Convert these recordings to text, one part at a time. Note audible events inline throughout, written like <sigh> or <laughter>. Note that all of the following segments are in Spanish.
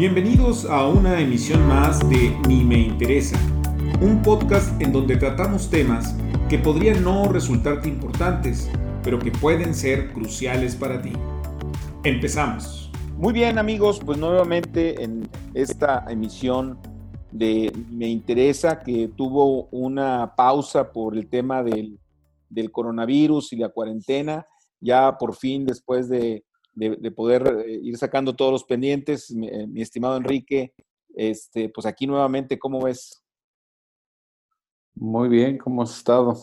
Bienvenidos a una emisión más de Ni me interesa, un podcast en donde tratamos temas que podrían no resultarte importantes, pero que pueden ser cruciales para ti. Empezamos. Muy bien amigos, pues nuevamente en esta emisión de Me interesa que tuvo una pausa por el tema del, del coronavirus y la cuarentena, ya por fin después de de, poder eh, ir sacando todos los pendientes. Eh, mi, estimado Enrique, este, pues aquí nuevamente, ¿cómo ves? Muy bien, ¿cómo has estado?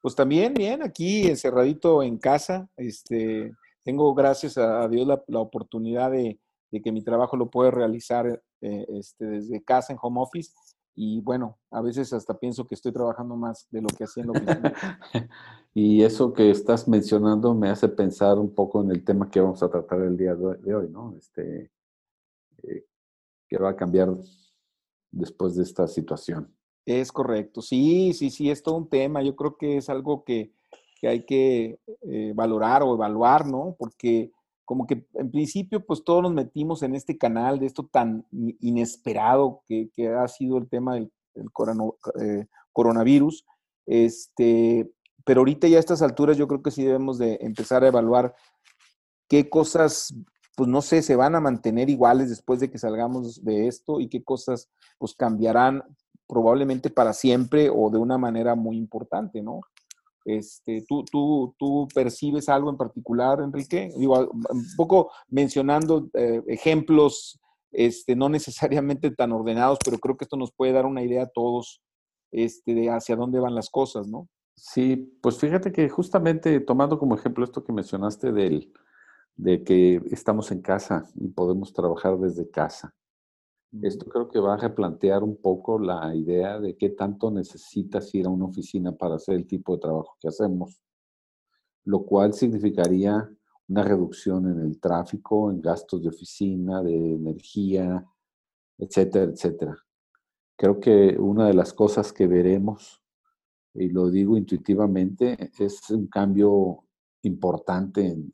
Pues también bien, aquí encerradito en casa. Este, tengo, gracias a Dios, la, oportunidad de, que mi trabajo lo pueda realizar eh, este, desde casa en home office. Y bueno, a veces hasta pienso que estoy trabajando más de lo que hacía en la oficina. <laughs> y eso que estás mencionando me hace pensar un poco en el tema que vamos a tratar el día de hoy, ¿no? Este, eh, que va a cambiar después de esta situación. Es correcto, sí, sí, sí, es todo un tema. Yo creo que es algo que, que hay que eh, valorar o evaluar, ¿no? Porque como que en principio pues todos nos metimos en este canal de esto tan inesperado que, ha sido el tema del, eh, coronavirus. Este, pero ahorita ya a estas alturas yo creo que sí debemos de empezar a evaluar qué cosas, pues no sé, se van a mantener iguales después de que salgamos de esto y qué cosas pues cambiarán probablemente para siempre o de una manera muy importante, ¿no? Este, ¿tú, tú, ¿Tú percibes algo en particular, Enrique? Un poco mencionando eh, ejemplos, este, no <laughs> necesariamente tan ordenados, pero creo que esto nos puede dar una idea a todos este, de hacia dónde van las cosas, ¿no? Sí, pues fíjate que justamente tomando como ejemplo esto que mencionaste del, de que estamos en casa y podemos trabajar desde casa. Esto creo que va a replantear un poco la idea de qué tanto necesitas ir a una oficina para hacer el tipo de trabajo que hacemos, lo cual significaría una reducción en el tráfico, en gastos de oficina, de energía, etcétera, etcétera. Creo que una de las cosas que veremos, y lo digo intuitivamente, es un cambio importante en,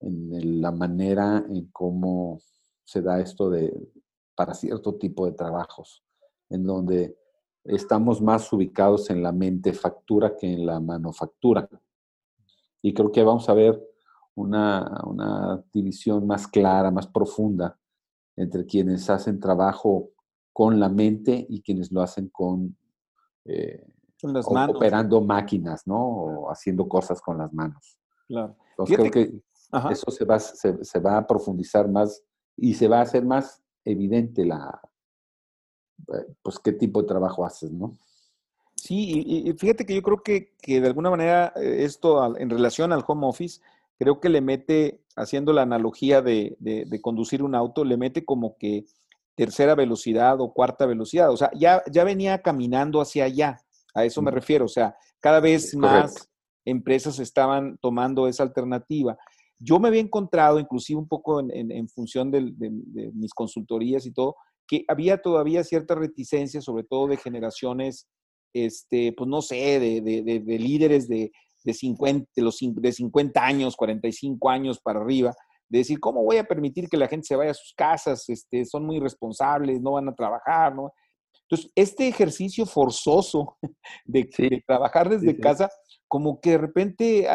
en la manera en cómo se da esto de, para cierto tipo de trabajos, en donde estamos más ubicados en la mente factura que en la manufactura. Y creo que vamos a ver una, división más clara, más profunda entre quienes hacen trabajo con la mente y quienes lo hacen con, eh, las manos. operando máquinas, ¿no? O haciendo cosas con las manos. Claro. Entonces creo que eso se va, se va a profundizar más y se va a hacer más evidente la, eh, pues qué tipo de trabajo haces, ¿no? Sí, y, fíjate que yo creo que, que, de alguna manera eh, esto en relación al home office, creo que le mete, haciendo la analogía de, de, conducir un auto, le mete como que tercera velocidad o cuarta velocidad. O sea, ya, ya venía caminando hacia allá, a eso me refiero. O sea, cada vez más empresas estaban tomando esa alternativa. Yo me había encontrado, inclusive un poco en, función de, mis consultorías y todo, que había todavía cierta reticencia, sobre todo de generaciones, este, pues no sé, de, líderes de, 50, los, de 50 años, 45 años para arriba, de decir, ¿cómo voy a permitir que la gente se vaya a sus casas? Este, son muy responsables, no van a trabajar, ¿no? Entonces, este ejercicio forzoso <laughs> de, trabajar desde casa, como que de repente,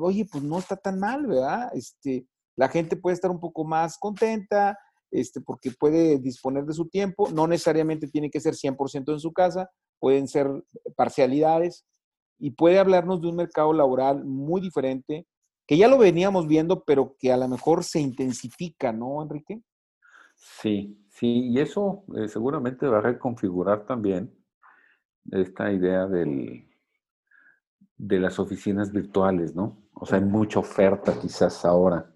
oye, pues no está tan mal, ¿verdad? Este, la gente puede estar un poco más contenta, este, porque puede disponer de su tiempo, no necesariamente tiene que ser 100% en su casa, pueden ser parcialidades, y puede hablarnos de un mercado laboral muy diferente, que ya lo veníamos viendo, pero que a lo mejor se intensifica, ¿no, Enrique? Sí, sí, y eso eh, seguramente va a reconfigurar también esta idea del, de las oficinas virtuales, ¿no? O sea, hay mucha oferta quizás ahora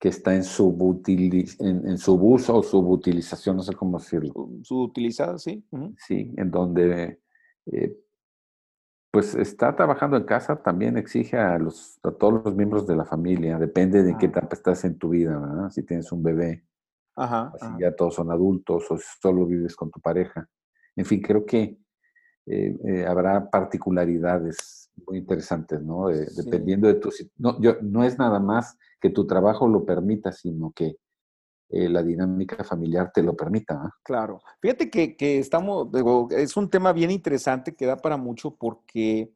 que está en, en, en subuso o subutilización, no sé cómo decirlo. Subutilizada, sí. Sí, en donde eh, pues está trabajando en casa también exige a, los, a todos los miembros de la familia, depende de qué etapa estás en tu vida, ¿verdad? Si tienes un bebé, ajá, si ya todos son adultos o si solo vives con tu pareja. En fin, creo que eh, eh, habrá particularidades muy interesantes, ¿no? dependiendo de tu... No, yo, no es nada más que tu trabajo lo permita, sino que eh, la dinámica familiar te lo permita. ¿ah? Claro. Fíjate que, estamos, es un tema bien interesante que da para mucho porque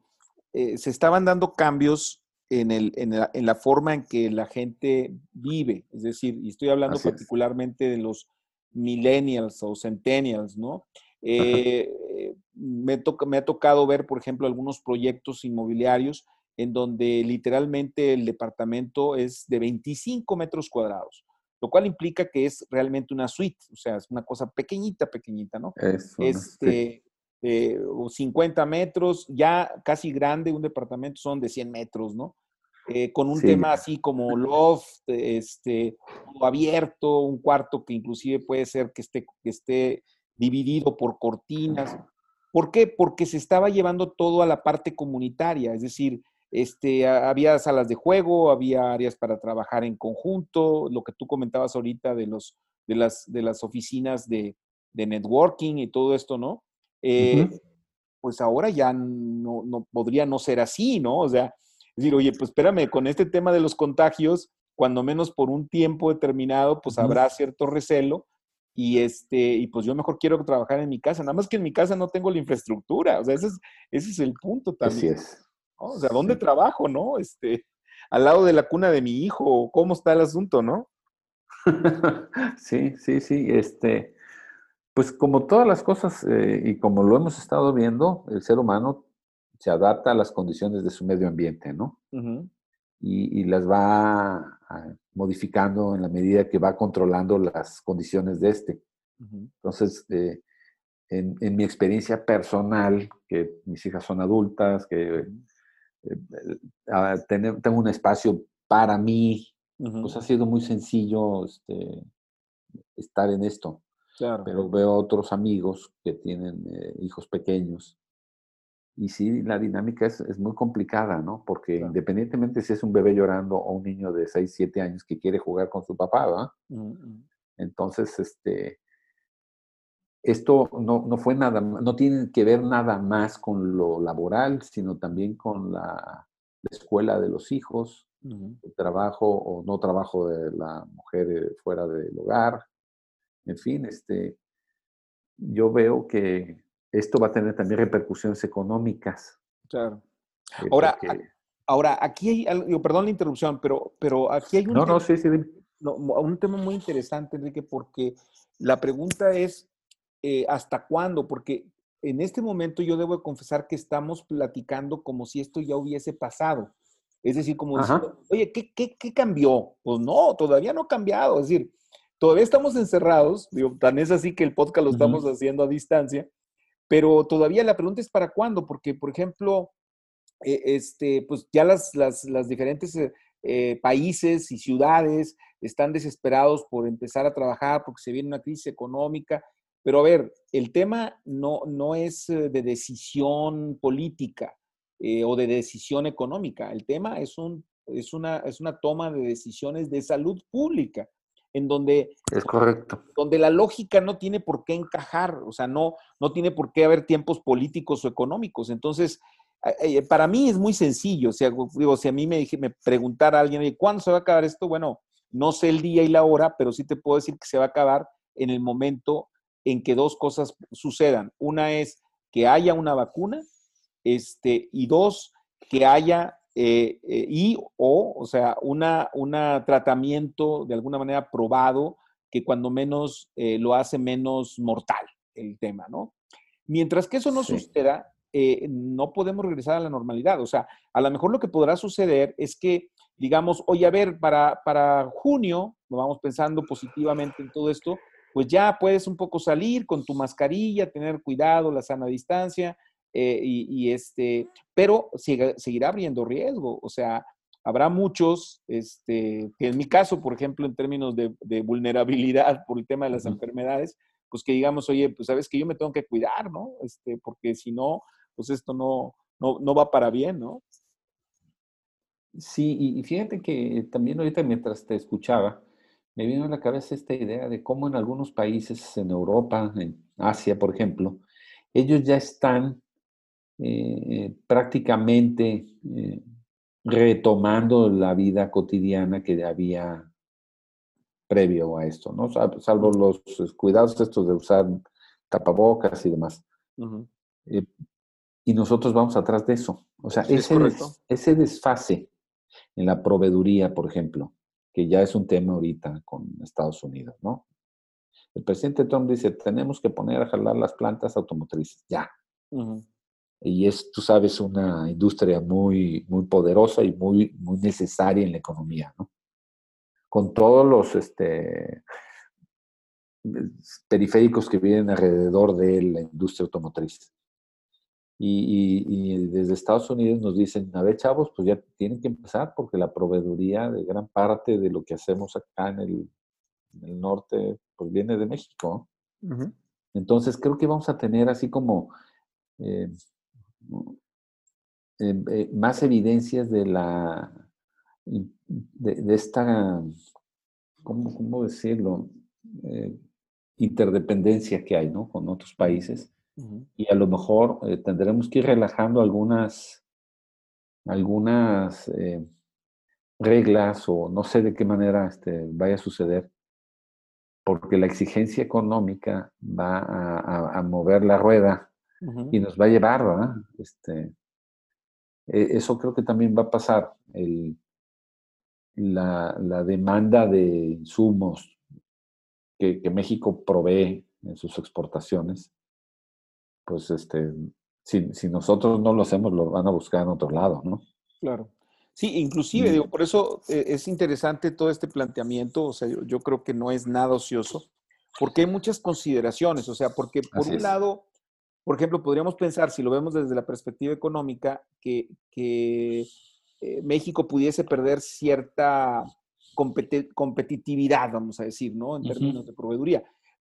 eh, se estaban dando cambios en, el, en, la, forma en que la gente vive. Es decir, y estoy hablando particularmente de los millennials o centennials, ¿no? Eh, me, me ha tocado ver, por ejemplo, algunos proyectos inmobiliarios en donde literalmente el departamento es de 25 metros cuadrados, lo cual implica que es realmente una suite, o sea, es una cosa pequeñita, pequeñita, ¿no? Es este, 50 eh, metros, ya casi grande, un departamento son de 100 metros, ¿no? Eh, con un tema así como loft, este, abierto, un cuarto que inclusive puede ser que esté, que esté dividido por cortinas. ¿Por qué? Porque se estaba llevando todo a la parte comunitaria, es decir, este, había salas de juego, había áreas para trabajar en conjunto, lo que tú comentabas ahorita de, los, de, las, de las oficinas de, networking y todo esto, ¿no? Eh, pues ahora ya no, no, podría no ser así, ¿no? O sea, decir, oye, pues espérame, con este tema de los contagios, cuando menos por un tiempo determinado, pues habrá cierto recelo, y este y pues yo mejor quiero trabajar en mi casa, nada más que en mi casa no tengo la infraestructura, o sea, ese es, ese es el punto también. Así es. O sea, ¿dónde trabajo, no? Este, al lado de la cuna de mi hijo, ¿cómo está el asunto, no? <laughs> sí, sí, sí, este, pues como todas las cosas eh, y como lo hemos estado viendo, el ser humano se adapta a las condiciones de su medio ambiente, ¿no? y, las va ah, modificando en la medida que va controlando las condiciones de este. Entonces, eh, en, mi experiencia personal, que mis hijas son adultas, que eh, ah, tengo un espacio para mí, pues ha sido muy sencillo este, estar en esto. Pero veo otros amigos que tienen eh, hijos pequeños y sí, la dinámica es, es muy complicada, ¿no? Porque independientemente si es un bebé llorando o un niño de 6, 7 años que quiere jugar con su papá, ¿verdad? Entonces, este, esto no, no, fue nada, no tiene que ver nada más con lo laboral, sino también con la, escuela de los hijos, el trabajo o no trabajo de la mujer eh, fuera del hogar. En fin, este, yo veo que esto va a tener también repercusiones económicas. Claro. Eh, ahora, ahora aquí hay, perdón la interrupción, pero, pero aquí hay un, no, tema, no, sí, sí. un tema muy interesante, Enrique, porque la pregunta es, eh, ¿hasta cuándo? Porque en este momento yo debo confesar que estamos platicando como si esto ya hubiese pasado. Es decir, como diciendo, oye, ¿qué, ¿qué, qué, cambió? Pues no, todavía no ha cambiado. Es decir, todavía estamos encerrados. Digo, tan es así que el podcast lo estamos haciendo a distancia. Pero todavía la pregunta es para cuándo, porque, por ejemplo, eh, este, pues ya las, las, diferentes eh, eh, países y ciudades están desesperados por empezar a trabajar porque se viene una crisis económica. Pero a ver, el tema no, no es de decisión política o de decisión económica. El tema es, un, es, una, es una toma de decisiones de salud pública en donde... Es correcto. Donde la lógica no tiene por qué encajar, o sea, no, no tiene por qué haber tiempos políticos o económicos. Entonces, para mí es muy sencillo. O sea, digo, si a mí me, dije, me preguntara alguien, ¿cuándo se va a acabar esto? Bueno, no sé el día y la hora, pero sí te puedo decir que se va a acabar en el momento en que dos cosas sucedan. Una es que haya una vacuna, este, y dos, que haya eh, eh, y o, o sea, una, una tratamiento de alguna manera probado que cuando menos eh, lo hace menos mortal el tema, ¿no? Mientras que eso no suceda, no podemos regresar a la normalidad. O sea, a lo mejor lo que podrá suceder es que, digamos, oye, a ver, para, para junio, vamos pensando positivamente en todo esto, pues ya puedes un poco salir con tu mascarilla, tener cuidado, la sana distancia, eh, y, este, pero seguirá abriendo riesgo. O sea, habrá muchos, este, que en mi caso, por ejemplo, en términos de, vulnerabilidad por el tema de las enfermedades, pues que digamos, oye, pues sabes que yo me tengo que cuidar, ¿no? Este, porque si no, pues esto no, no, va para bien, ¿no? Sí, y fíjate que también ahorita mientras te escuchaba, me vino a la cabeza esta idea de cómo en algunos países, en Europa, en Asia, por ejemplo, ellos ya están eh, prácticamente eh, retomando la vida cotidiana que había previo a esto, ¿no? Salvo los cuidados estos de usar tapabocas y demás. Eh, y nosotros vamos atrás de eso. O sea, ese, ese desfase en la proveeduría, por ejemplo, que ya es un tema ahorita con Estados Unidos, ¿no? El presidente Trump dice, tenemos que poner a jalar las plantas automotrices, ya. Y es, tú sabes, una industria muy, muy poderosa y muy, muy necesaria en la economía, ¿no? Con todos los este, periféricos que vienen alrededor de la industria automotriz. Y, desde Estados Unidos nos dicen, a ver, chavos, pues ya tienen que empezar porque la proveeduría de gran parte de lo que hacemos acá en el, norte, pues viene de México. Entonces creo que vamos a tener así como eh, eh, eh, más evidencias de la, de, esta, ¿cómo, cómo decirlo? interdependencia que hay, ¿no? Con otros países y a lo mejor eh, tendremos que ir relajando algunas, algunas eh, reglas o no sé de qué manera este, vaya a suceder, porque la exigencia económica va a, mover la rueda y nos va a llevar, ¿verdad? Este, e, eso creo que también va a pasar. El, la, la, demanda de insumos que, que México provee en sus exportaciones pues este, si, si, nosotros no lo hacemos, lo van a buscar en otro lado, ¿no? Claro. Sí, inclusive, digo, por eso eh, es interesante todo este planteamiento, o sea, yo, creo que no es nada ocioso, porque hay muchas consideraciones, o sea, porque por un lado, por ejemplo, podríamos pensar, si lo vemos desde la perspectiva económica, que, que eh, México pudiese perder cierta competitividad, vamos a decir, ¿no? En términos de proveeduría.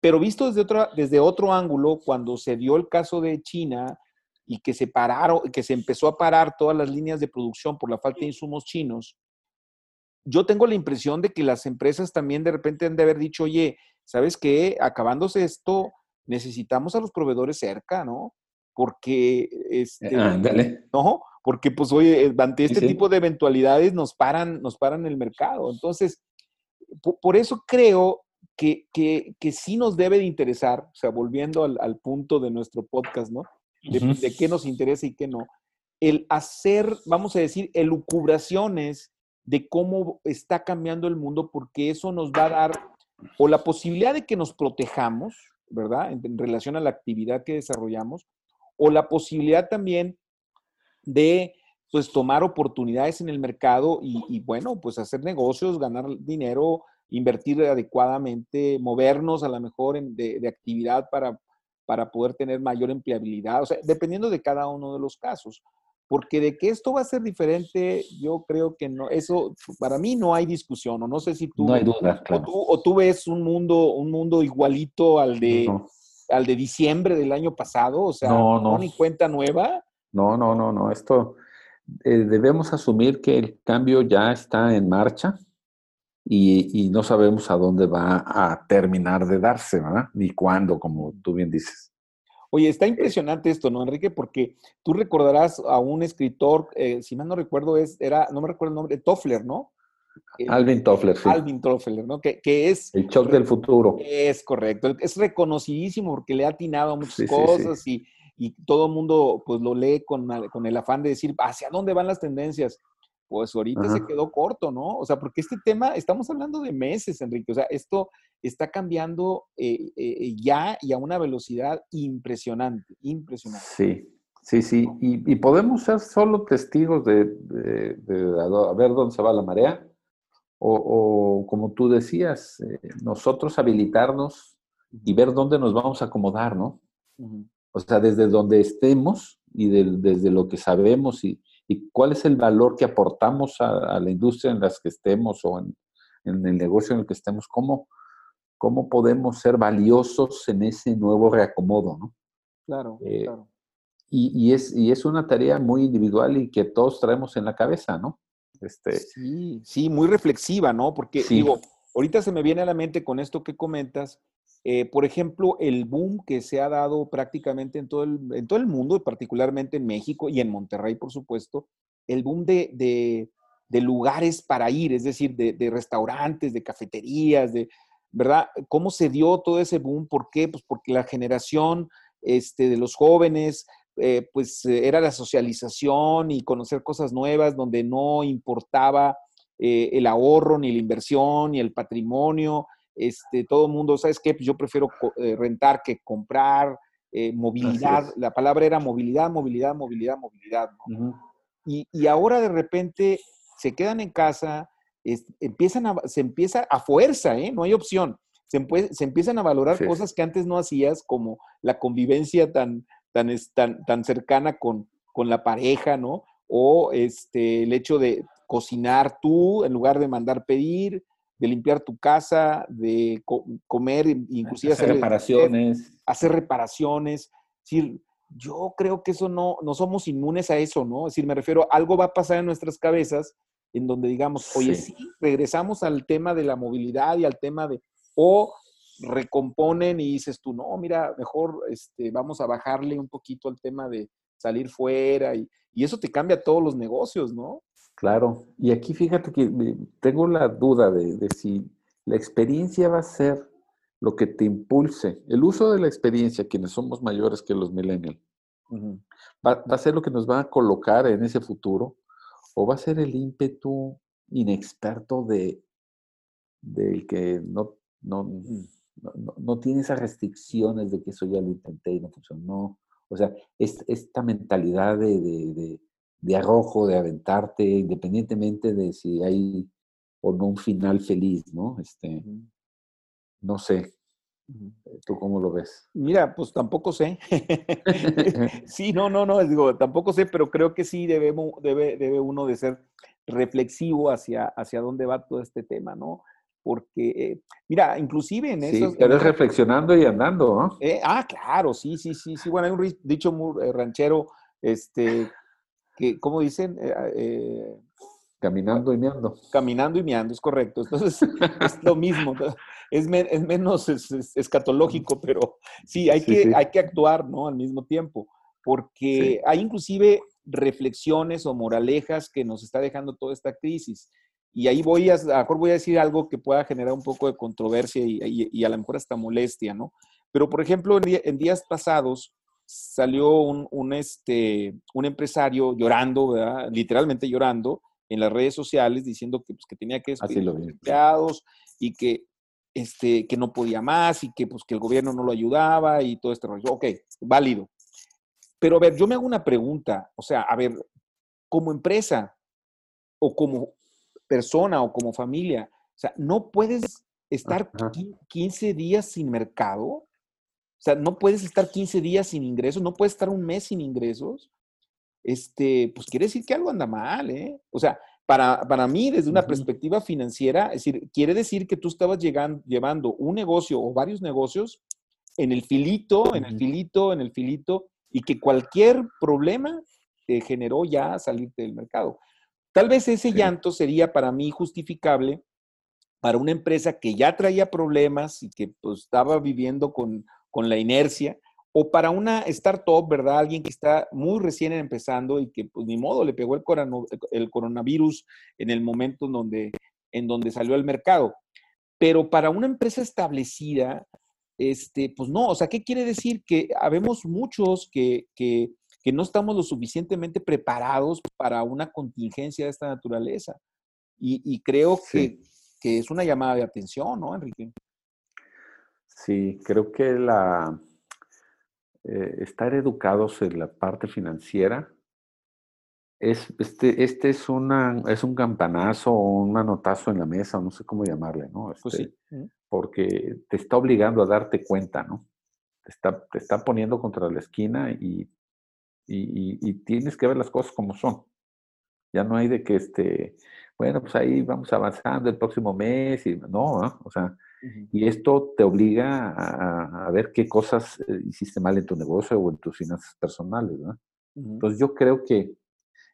Pero visto desde, otra, desde otro ángulo, cuando se dio el caso de China y que se pararon, que se empezó a parar todas las líneas de producción por la falta de insumos chinos, yo tengo la impresión de que las empresas también de repente han de haber dicho, oye, ¿sabes qué? Acabándose esto, necesitamos a los proveedores cerca, ¿no? Porque, este, ¿no? Porque, pues, oye, ante este tipo de eventualidades nos paran, nos paran el mercado. Entonces, por eso creo que, que, sí nos debe de interesar, o sea, volviendo al, punto de nuestro podcast, ¿no? De, qué nos interesa y qué no. El hacer, vamos a decir, elucubraciones de cómo está cambiando el mundo, porque eso nos va a dar o la posibilidad de que nos protejamos, ¿verdad? En, relación a la actividad que desarrollamos, o la posibilidad también de pues tomar oportunidades en el mercado y, bueno, pues hacer negocios, ganar dinero, invertir adecuadamente, movernos a lo mejor en, de, actividad para, para poder tener mayor empleabilidad, o sea, dependiendo de cada uno de los casos. Porque de que esto va a ser diferente, yo creo que no, eso para mí no hay discusión, o no sé si tú, no hay duda, o, tú ves un mundo, un mundo igualito al de, al de diciembre del año pasado, o sea, no, no. ni cuenta nueva. No, no, no, no, esto eh, debemos asumir que el cambio ya está en marcha, y, no sabemos a dónde va a terminar de darse, ¿verdad? Ni cuándo, como tú bien dices. Oye, está impresionante esto, ¿no, Enrique? Porque tú recordarás a un escritor, eh, si mal no recuerdo, es, era, no me recuerdo el nombre, Toffler, ¿no? Alvin Toffler, sí. Alvin Toffler, ¿no? Que, que, es... El shock del futuro. Es correcto. Es reconocidísimo porque le ha atinado a muchas cosas Y, y, todo el mundo pues lo lee con, con el afán de decir hacia dónde van las tendencias pues ahorita se quedó corto, ¿no? O sea, porque este tema, estamos hablando de meses, Enrique, o sea, esto está cambiando eh, eh, ya y a una velocidad impresionante, impresionante. Sí, sí, sí, y, podemos ser solo testigos de, a ver dónde se va la marea, o, como tú decías, eh, nosotros habilitarnos y ver dónde nos vamos a acomodar, ¿no? O sea, desde donde estemos y desde lo que sabemos y, y cuál es el valor que aportamos a, la industria en las que estemos o en, el negocio en el que estemos, cómo, cómo podemos ser valiosos en ese nuevo reacomodo, ¿no? Claro, eh, claro. Y, es, y es una tarea muy individual y que todos traemos en la cabeza, ¿no? Este, sí, sí, muy reflexiva, ¿no? Porque digo, ahorita se me viene a la mente con esto que comentas, eh, por ejemplo, el boom que se ha dado prácticamente en todo, el, en todo el mundo, particularmente en México y en Monterrey, por supuesto, el boom de, de lugares para ir, es decir, de, restaurantes, de cafeterías, de, ¿verdad? ¿Cómo se dio todo ese boom? ¿Por qué? Pues porque la generación este, de los jóvenes, eh, pues eh, era la socialización y conocer cosas nuevas donde no importaba eh, el ahorro, ni la inversión, ni el patrimonio. Este, todo el mundo, ¿sabes qué? Pues yo prefiero rentar que comprar, movilidad. La palabra era movilidad, movilidad, movilidad, movilidad. y, y, ahora de repente se quedan en casa, empiezan a, se empieza a fuerza, ¿eh? no hay opción. Se, se empiezan a valorar cosas que antes no hacías, como la convivencia tan, tan, tan, tan cercana con, con la pareja, ¿no? O este, el hecho de cocinar tú en lugar de mandar pedir, de limpiar tu casa, de comer, inclusive hacer, reparaciones. Hacer reparaciones. Es decir, yo creo que eso no, no somos inmunes a eso, ¿no? Es decir, me refiero, algo va a pasar en nuestras cabezas en donde digamos, oye, sí, regresamos al tema de la movilidad y al tema de, o recomponen y dices tú, no, mira, mejor este, vamos a bajarle un poquito al tema de salir fuera y, eso te cambia todos los negocios, ¿no? Claro, y aquí fíjate que tengo la duda de, si la experiencia va a ser lo que te impulse. El uso de la experiencia, quienes somos mayores que los millennials, va, a ser lo que nos va a colocar en ese futuro o va a ser el ímpetu inexperto de del que no, no, mm. no, tiene esas restricciones de que eso ya lo intenté y no funcionó. O sea, esta mentalidad de, de, arrojo, de aventarte, independientemente de si hay o no un final feliz, ¿no? Este, no sé. ¿Tú cómo lo ves? Mira, pues tampoco sé. <laughs> <laughs> sí, no, no, no, digo, tampoco sé, pero creo que sí debemos, debe, debe uno de ser reflexivo hacia, hacia dónde va todo este tema, ¿no? Porque, eh, mira, inclusive en eso... Sí, pero es reflexionando y andando, ¿no? Eh, ah, claro, sí, sí, sí, sí. Bueno, hay un dicho muy eh, ranchero, este, que, ¿cómo dicen? Caminando y meando. Caminando y meando, es correcto. Entonces, <laughs> es lo mismo. Es, menos escatológico, pero sí, hay, que, hay que actuar, ¿no? Al mismo tiempo, porque hay inclusive reflexiones o moralejas que nos está dejando toda esta crisis. Y ahí voy a, a lo mejor voy a decir algo que pueda generar un poco de controversia y, a lo mejor hasta molestia, ¿no? Pero, por ejemplo, en, días pasados salió un, este, un empresario llorando, ¿verdad? literalmente llorando, en las redes sociales diciendo que, pues, que tenía que despedir a los empleados y que, este, que no podía más y que, pues, que el gobierno no lo ayudaba y todo este rollo. Ok, válido. Pero a ver, yo me hago una pregunta, o sea, a ver, como empresa o como persona o como familia. O sea, no puedes estar 15 días sin mercado. O sea, no puedes estar 15 días sin ingresos, no puedes estar un mes sin ingresos. Este, pues quiere decir que algo anda mal, ¿eh? O sea, para, para mí, desde una perspectiva financiera, es decir, quiere decir que tú estabas llegando, llevando un negocio o varios negocios en el filito, en el filito, en el filito, y que cualquier problema te generó ya salirte del mercado. Tal vez ese llanto sería para mí justificable para una empresa que ya traía problemas y que pues, estaba viviendo con, la inercia, o para una startup, ¿verdad? Alguien que está muy recién empezando y que, pues, ni modo, le pegó el, el coronavirus en el momento en donde, en donde salió al mercado. Pero para una empresa establecida, este, pues no, o sea, ¿qué quiere decir? Que habemos muchos que, que que no estamos lo suficientemente preparados para una contingencia de esta naturaleza. Y, creo que, es una llamada de atención, ¿no, Enrique? Sí, creo que la, eh, estar educados en la parte financiera es, este, este es, una, es un campanazo o un manotazo en la mesa, no sé cómo llamarle, ¿no? pues sí. Este, porque te está obligando a darte cuenta, ¿no? Te está, te está poniendo contra la esquina y y, tienes que ver las cosas como son. Ya no hay de que, este, bueno, pues ahí vamos avanzando el próximo mes y no, o sea, y esto te obliga a, ver qué cosas eh, hiciste mal en tu negocio o en tus finanzas personales, ¿no? Entonces yo creo que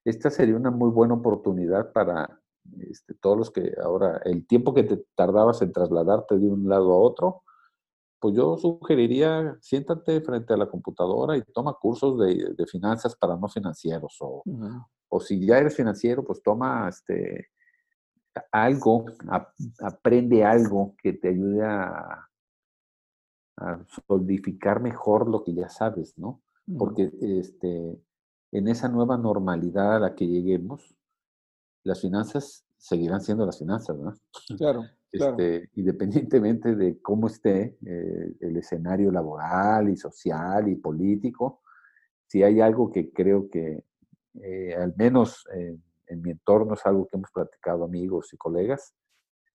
esta sería una muy buena oportunidad para este, todos los que ahora, el tiempo que te tardabas en trasladarte de un lado a otro, pues yo sugeriría, siéntate frente a la computadora y toma cursos de, finanzas para no financieros o, o si ya eres financiero, pues toma este, algo, aprende algo que te ayude a, a solidificar mejor lo que ya sabes, ¿no? Porque este, en esa nueva normalidad a la que lleguemos, las finanzas seguirán siendo las finanzas, ¿no? Claro. Este, independientemente de cómo esté eh, el escenario laboral y social y político, si hay algo que creo que eh, al menos en mi entorno es algo que hemos platicado amigos y colegas,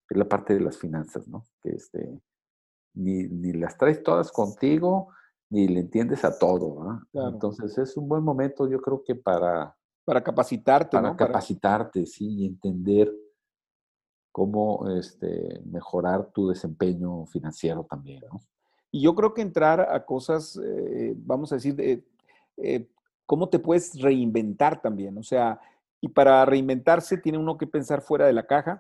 es la parte de las finanzas, ¿no? Que este, ni, ni las traes todas contigo, ni le entiendes a todo. Entonces es un buen momento, yo creo que para... Para capacitarte, para capacitarte, sí, y entender cómo este, mejorar tu desempeño financiero también, ¿no? Y yo creo que entrar a cosas, eh, vamos a decir, eh, cómo te puedes reinventar también. O sea, y para reinventarse tiene uno que pensar fuera de la caja.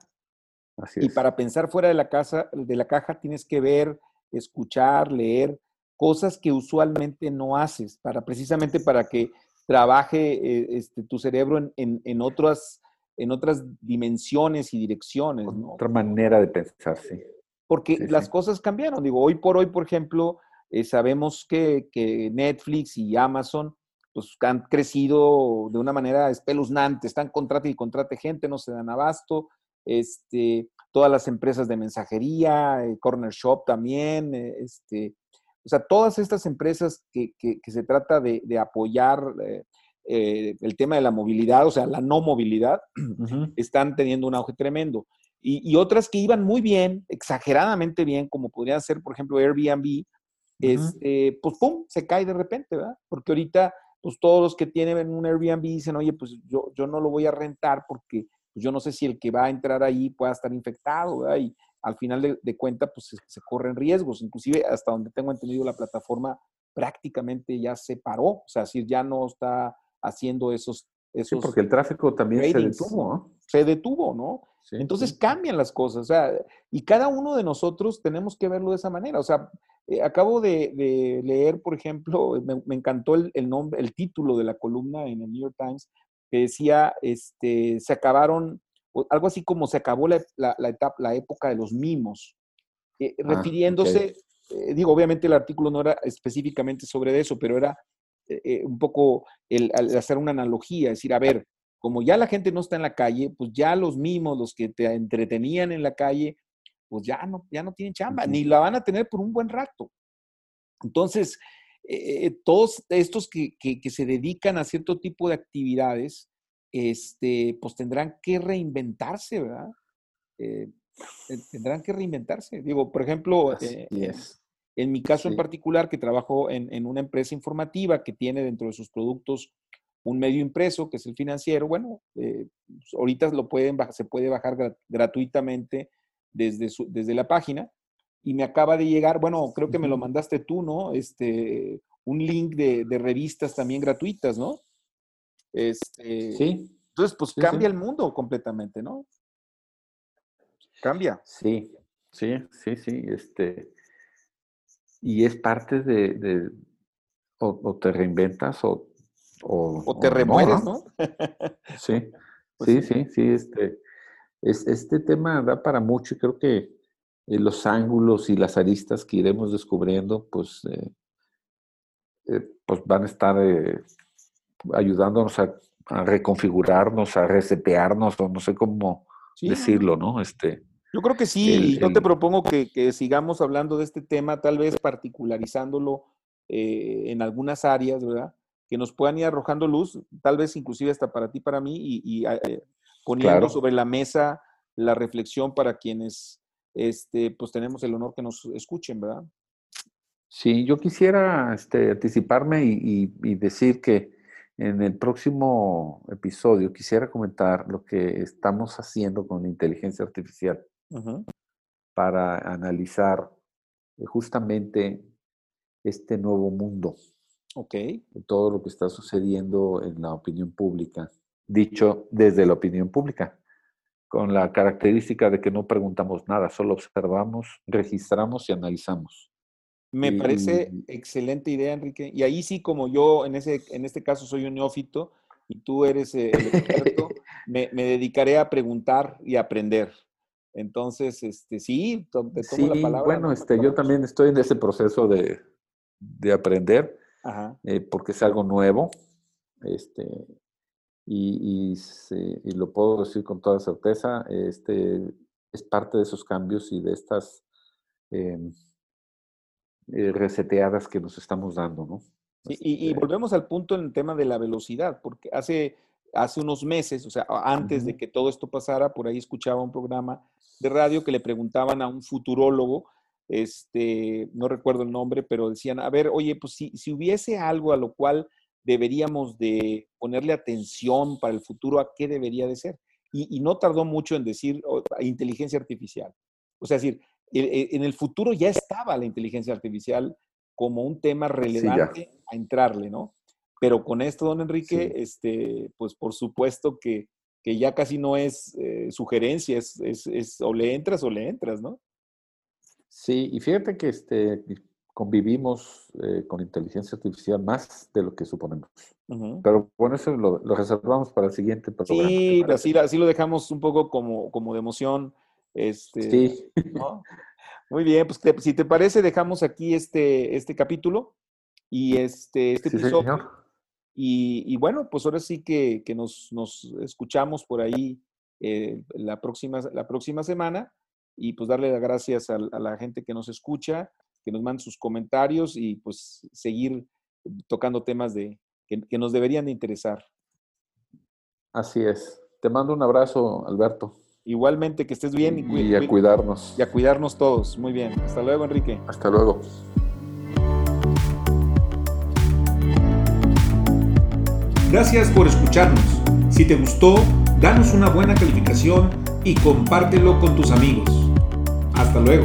Así es. Y para pensar fuera de la, casa, de la caja tienes que ver, escuchar, leer cosas que usualmente no haces, para precisamente para que trabaje eh, este, tu cerebro en, en, otras, en otras dimensiones y direcciones. Otra manera de pensar, sí. Porque las cosas cambiaron. Digo, hoy por hoy, por ejemplo, eh, sabemos que, que, Netflix y Amazon pues, han crecido de una manera espeluznante, están contrate y contrate gente, no se dan abasto. Este, todas las empresas de mensajería, eh, Corner Shop también, este, o sea, todas estas empresas que, se trata de, apoyar eh, eh, el tema de la movilidad, o sea, la no movilidad, <clears throat> están teniendo un auge tremendo. Y, otras que iban muy bien, exageradamente bien, como podrían ser, por ejemplo, Airbnb, este, pues pum, se cae de repente, ¿verdad? Porque ahorita, pues todos los que tienen un Airbnb dicen, oye, pues yo, yo no lo voy a rentar porque pues, yo no sé si el que va a entrar ahí pueda estar infectado, ¿verdad? Y, al final de, de cuenta, pues se, corren riesgos. Inclusive, hasta donde tengo entendido, la plataforma prácticamente ya se paró, o sea, si ya no está haciendo esos... esos sí, porque el tráfico también se detuvo, ¿no? Se detuvo, ¿no? Entonces cambian las cosas, o sea, y cada uno de nosotros tenemos que verlo de esa manera. O sea, eh, acabo de, leer, por ejemplo, me, encantó el, el, nombre, el título de la columna en el New York Times, que decía, este, se acabaron algo así como se acabó la, etapa, la época de los mimos, eh, ah, refiriéndose, eh, digo, obviamente el artículo no era específicamente sobre eso, pero era eh, un poco el, hacer una analogía, decir, a ver, como ya la gente no está en la calle, pues ya los mimos, los que te entretenían en la calle, pues ya no, ya no tienen chamba, ni la van a tener por un buen rato. Entonces, todos estos que, que, se dedican a cierto tipo de actividades, este, pues tendrán que reinventarse, ¿verdad? Eh, tendrán que reinventarse. Digo, por ejemplo, eh, en mi caso en particular, que trabajo en, una empresa informativa que tiene dentro de sus productos un medio impreso, que es el financiero, bueno, eh, pues, ahorita lo pueden se puede bajar gratuitamente desde, desde la página. Y me acaba de llegar, bueno, creo que me lo mandaste tú, ¿no? Este, un link de, de revistas también gratuitas, ¿no? Este, sí. Entonces, pues cambia el mundo completamente, ¿no? Cambia. Sí, sí, sí, sí. Este, y es parte de, o, te reinventas o... O, te remueres, ¿no? <laughs> sí, pues sí, sí, sí, este, es, este tema da para mucho y creo que eh, los ángulos y las aristas que iremos descubriendo, pues, eh, eh, pues van a estar ayudándonos a, reconfigurarnos, a resetearnos, o no sé cómo decirlo, ¿no? Este, yo creo que sí, yo te propongo que, sigamos hablando de este tema, tal vez particularizándolo eh, en algunas áreas, ¿verdad? Que nos puedan ir arrojando luz, tal vez inclusive hasta para ti, para mí, y, eh, poniendo sobre la mesa la reflexión para quienes este, pues tenemos el honor que nos escuchen, ¿verdad? Sí, yo quisiera este, anticiparme y, decir que en el próximo episodio quisiera comentar lo que estamos haciendo con inteligencia artificial para analizar eh, justamente este nuevo mundo. Ok. Todo lo que está sucediendo en la opinión pública, dicho desde la opinión pública, con la característica de que no preguntamos nada, solo observamos, registramos y analizamos. Me parece excelente idea, Enrique. Y ahí sí, como yo en, ese, en este caso soy un neófito, y tú eres el experto, <laughs> me, dedicaré a preguntar y aprender. Entonces, este, sí, te tomo la palabra. Bueno, este, yo también estoy en ese proceso de, aprender, eh, porque es algo nuevo, este, y, lo puedo decir con toda certeza, este, es parte de esos cambios y de estas em, eh, reseteadas que nos estamos dando, ¿no? y, este volvemos al punto en el tema de la velocidad, porque hace, hace unos meses, o sea, antes de que todo esto pasara, por ahí escuchaba un programa de radio que le preguntaban a un futurólogo, este, no recuerdo el nombre, pero decían, a ver, oye, pues si, si hubiese algo a lo cual deberíamos de ponerle atención para el futuro, ¿a qué debería de ser? Y, no tardó mucho en decir inteligencia artificial. O sea, es decir, en el futuro ya estaba la inteligencia artificial como un tema relevante a entrarle, ¿no? Pero con esto, don Enrique, este, pues por supuesto que, que ya casi no es eh, sugerencia, es, es, o le entras o le entras, ¿no? Sí, y fíjate que este, convivimos eh, con inteligencia artificial más de lo que suponemos. Pero bueno, eso lo, reservamos para el siguiente programa. Sí, así, así, lo dejamos un poco como, como de emoción. Este, sí. Muy bien, pues si te parece, dejamos aquí este, este capítulo y este, este episodio. Y, bueno, pues ahora sí que, nos, escuchamos por ahí eh, la, próxima, la próxima semana y pues darle las gracias a, la gente que nos escucha, que nos manda sus comentarios y pues seguir tocando temas de, que, nos deberían de interesar. Así es. Te mando un abrazo, Alberto. Igualmente, que estés bien. Y, y a cuidarnos. Y a cuidarnos todos. Muy bien. Hasta luego, Enrique. Hasta luego. Gracias por escucharnos. Si te gustó, danos una buena calificación y compártelo con tus amigos. Hasta luego.